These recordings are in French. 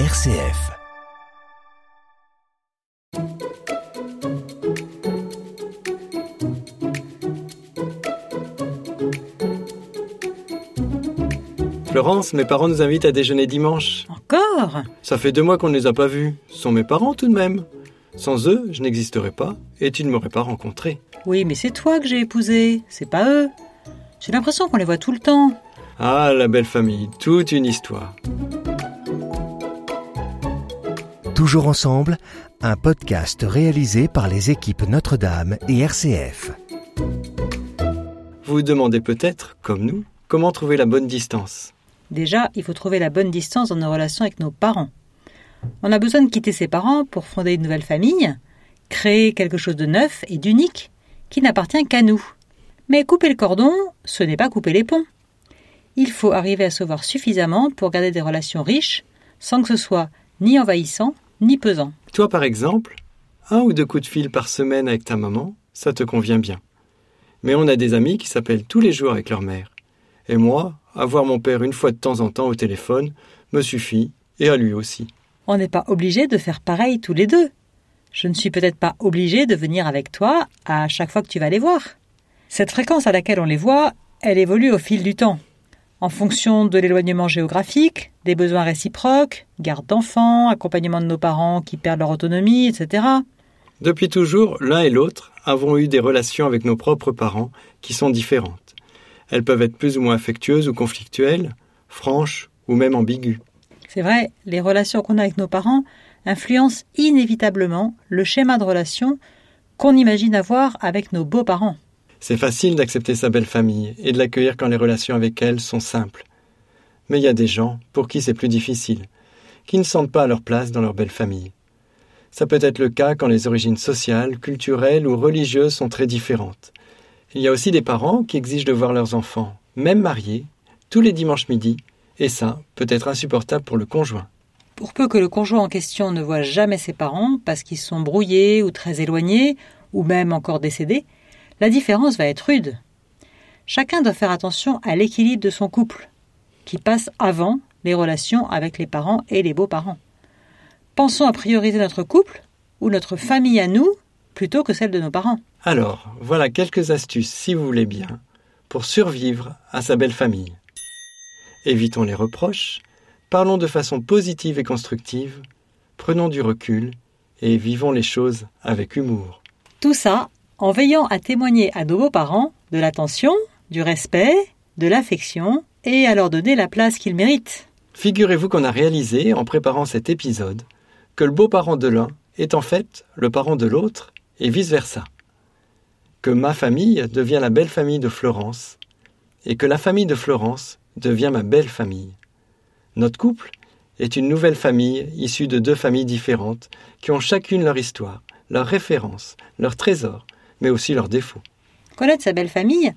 RCF. Florence, mes parents nous invitent à déjeuner dimanche. Encore? Ça fait deux mois qu'on ne les a pas vus. Ce sont mes parents tout de même. Sans eux, je n'existerais pas et tu ne m'aurais pas rencontré. Oui, mais c'est toi que j'ai épousé, c'est pas eux. J'ai l'impression qu'on les voit tout le temps. Ah, la belle famille, toute une histoire. Toujours ensemble, un podcast réalisé par les équipes Notre-Dame et RCF. Vous vous demandez peut-être, comme nous, comment trouver la bonne distance. Déjà, il faut trouver la bonne distance dans nos relations avec nos parents. On a besoin de quitter ses parents pour fonder une nouvelle famille, créer quelque chose de neuf et d'unique qui n'appartient qu'à nous. Mais couper le cordon, ce n'est pas couper les ponts. Il faut arriver à se voir suffisamment pour garder des relations riches, sans que ce soit ni envahissant, ni pesant. Toi, par exemple, un ou deux coups de fil par semaine avec ta maman, ça te convient bien. Mais on a des amis qui s'appellent tous les jours avec leur mère. Et moi, avoir mon père une fois de temps en temps au téléphone me suffit, et à lui aussi. On n'est pas obligé de faire pareil tous les deux. Je ne suis peut-être pas obligé de venir avec toi à chaque fois que tu vas les voir. Cette fréquence à laquelle on les voit, elle évolue au fil du temps. En fonction de l'éloignement géographique, des besoins réciproques, garde d'enfants, accompagnement de nos parents qui perdent leur autonomie, etc. Depuis toujours, l'un et l'autre avons eu des relations avec nos propres parents qui sont différentes. Elles peuvent être plus ou moins affectueuses ou conflictuelles, franches ou même ambiguës. C'est vrai, les relations qu'on a avec nos parents influencent inévitablement le schéma de relation qu'on imagine avoir avec nos beaux-parents. C'est facile d'accepter sa belle famille et de l'accueillir quand les relations avec elle sont simples. Mais il y a des gens pour qui c'est plus difficile, qui ne sentent pas à leur place dans leur belle famille. Ça peut être le cas quand les origines sociales, culturelles ou religieuses sont très différentes. Il y a aussi des parents qui exigent de voir leurs enfants, même mariés, tous les dimanches midi, et ça peut être insupportable pour le conjoint. Pour peu que le conjoint en question ne voit jamais ses parents parce qu'ils sont brouillés ou très éloignés, ou même encore décédés, la différence va être rude. Chacun doit faire attention à l'équilibre de son couple, qui passe avant les relations avec les parents et les beaux-parents. Pensons à prioriser notre couple ou notre famille à nous plutôt que celle de nos parents. Alors, voilà quelques astuces, si vous voulez bien, pour survivre à sa belle famille. Évitons les reproches, parlons de façon positive et constructive, prenons du recul et vivons les choses avec humour. Tout ça en veillant à témoigner à nos beaux-parents de l'attention, du respect, de l'affection et à leur donner la place qu'ils méritent. Figurez-vous qu'on a réalisé, en préparant cet épisode, que le beau-parent de l'un est en fait le parent de l'autre et vice-versa. Que ma famille devient la belle famille de Florence et que la famille de Florence devient ma belle famille. Notre couple est une nouvelle famille issue de deux familles différentes qui ont chacune leur histoire, leurs références, leurs trésors, mais aussi leurs défauts. Connaître sa belle famille,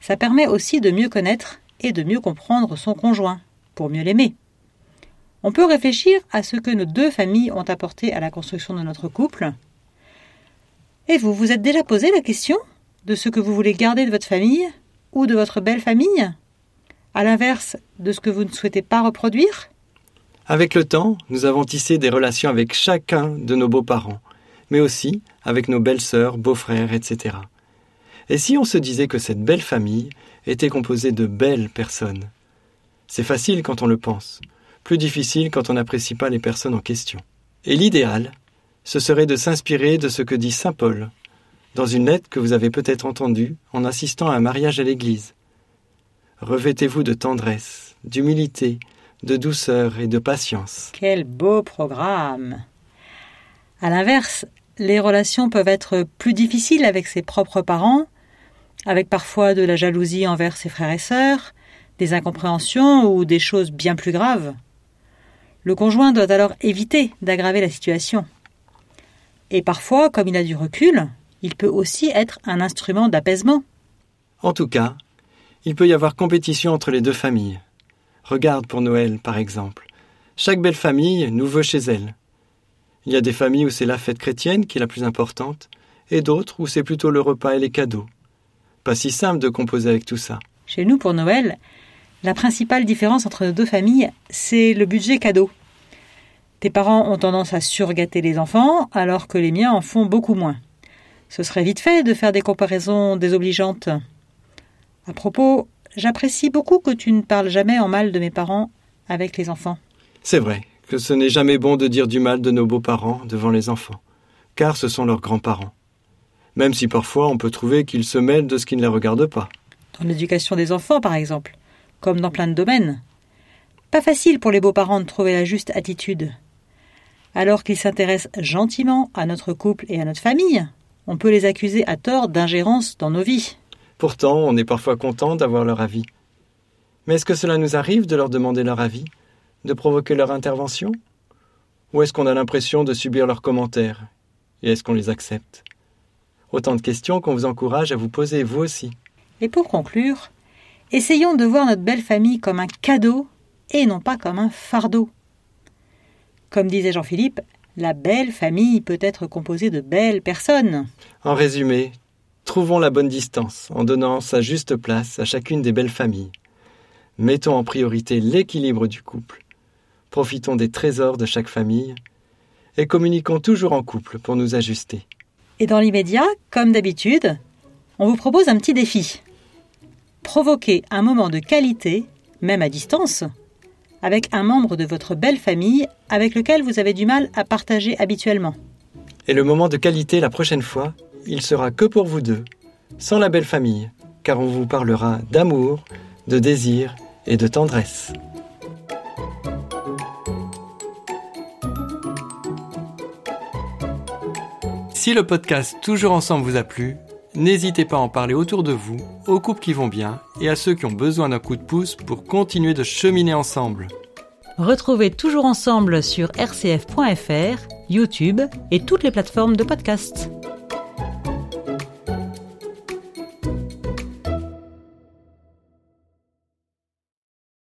ça permet aussi de mieux connaître et de mieux comprendre son conjoint, pour mieux l'aimer. On peut réfléchir à ce que nos deux familles ont apporté à la construction de notre couple. Et vous vous êtes déjà posé la question de ce que vous voulez garder de votre famille ou de votre belle famille À l'inverse de ce que vous ne souhaitez pas reproduire? Avec le temps, nous avons tissé des relations avec chacun de nos beaux-parents, mais aussi avec nos belles-sœurs, beaux-frères, etc. Et si on se disait que cette belle famille était composée de belles personnes? C'est facile quand on le pense, plus difficile quand on n'apprécie pas les personnes en question. Et l'idéal, ce serait de s'inspirer de ce que dit Saint Paul dans une lettre que vous avez peut-être entendue en assistant à un mariage à l'église. Revêtez-vous de tendresse, d'humilité, de douceur et de patience. Quel beau programme À l'inverse, les relations peuvent être plus difficiles avec ses propres parents, avec parfois de la jalousie envers ses frères et sœurs, des incompréhensions ou des choses bien plus graves. Le conjoint doit alors éviter d'aggraver la situation. Et parfois, comme il a du recul, il peut aussi être un instrument d'apaisement. En tout cas, il peut y avoir compétition entre les deux familles. Regarde pour Noël, par exemple. Chaque belle famille nous veut chez elle. Il y a des familles où c'est la fête chrétienne qui est la plus importante, et d'autres où c'est plutôt le repas et les cadeaux. Pas si simple de composer avec tout ça. Chez nous, pour Noël, la principale différence entre nos deux familles, c'est le budget cadeau. Tes parents ont tendance à surgâter les enfants, alors que les miens en font beaucoup moins. Ce serait vite fait de faire des comparaisons désobligeantes. À propos, j'apprécie beaucoup que tu ne parles jamais en mal de mes parents avec les enfants. C'est vrai que ce n'est jamais bon de dire du mal de nos beaux-parents devant les enfants, car ce sont leurs grands-parents. Même si parfois on peut trouver qu'ils se mêlent de ce qui ne les regarde pas. Dans l'éducation des enfants, par exemple, comme dans plein de domaines. Pas facile pour les beaux-parents de trouver la juste attitude. Alors qu'ils s'intéressent gentiment à notre couple et à notre famille, on peut les accuser à tort d'ingérence dans nos vies. Pourtant, on est parfois content d'avoir leur avis. Mais est-ce que cela nous arrive de leur demander leur avis, de provoquer leur intervention? Ou est-ce qu'on a l'impression de subir leurs commentaires? Et est-ce qu'on les accepte? Autant de questions qu'on vous encourage à vous poser vous aussi. Et pour conclure, essayons de voir notre belle famille comme un cadeau et non pas comme un fardeau. Comme disait Jean-Philippe, la belle famille peut être composée de belles personnes. En résumé, trouvons la bonne distance en donnant sa juste place à chacune des belles familles. Mettons en priorité l'équilibre du couple. Profitons des trésors de chaque famille et communiquons toujours en couple pour nous ajuster. Et dans l'immédiat, comme d'habitude, on vous propose un petit défi. Provoquez un moment de qualité, même à distance, avec un membre de votre belle famille avec lequel vous avez du mal à partager habituellement. Et le moment de qualité la prochaine fois, il sera que pour vous deux, sans la belle famille, car on vous parlera d'amour, de désir et de tendresse. Si le podcast Toujours ensemble vous a plu, n'hésitez pas à en parler autour de vous, aux couples qui vont bien et à ceux qui ont besoin d'un coup de pouce pour continuer de cheminer ensemble. Retrouvez toujours ensemble sur rcf.fr, YouTube et toutes les plateformes de podcast.